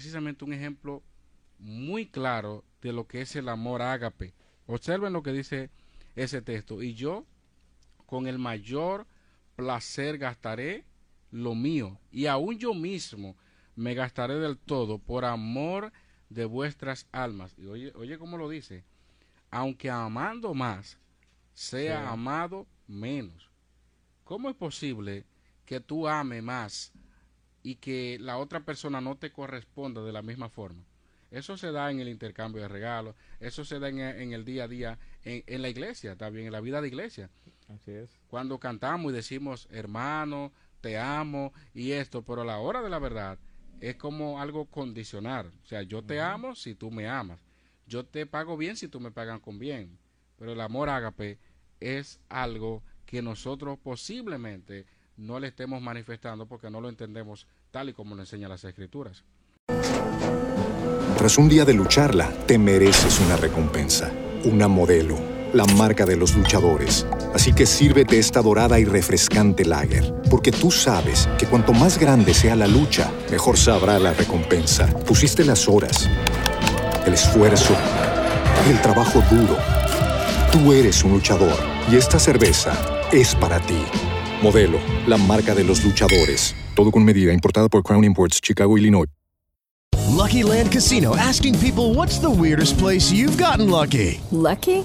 Precisamente un ejemplo muy claro de lo que es el amor ágape. Observen lo que dice ese texto. Y yo, con el mayor placer, gastaré lo mío. Y aún yo mismo me gastaré del todo por amor de vuestras almas. Y oye, oye cómo lo dice. Aunque amando más, sea Sí. amado menos. ¿Cómo es posible que tú ames más y que la otra persona no te corresponda de la misma forma? Eso se da en el intercambio de regalos, eso se da en, en el día a día, en, en la iglesia, también en la vida de iglesia. Así es. Cuando cantamos y decimos, hermano, te amo y esto, pero a la hora de la verdad es como algo condicional. O sea, yo te amo si tú me amas. Yo te pago bien si tú me pagas con bien. Pero el amor ágape es algo que nosotros posiblemente no le estemos manifestando porque no lo entendemos tal y como lo enseñan las escrituras. Tras un día de lucharla, te mereces una recompensa, una modelo, la marca de los luchadores. Así que sírvete esta dorada y refrescante lager, porque tú sabes que cuanto más grande sea la lucha, mejor sabrá la recompensa. Pusiste las horas, el esfuerzo, el trabajo duro. Tú eres un luchador y esta cerveza es para ti. Modelo, la marca de los luchadores. Todo con medida, importada por Crown Imports, Chicago, Illinois. Lucky Land Casino asking people what's the weirdest place you've gotten lucky? Lucky?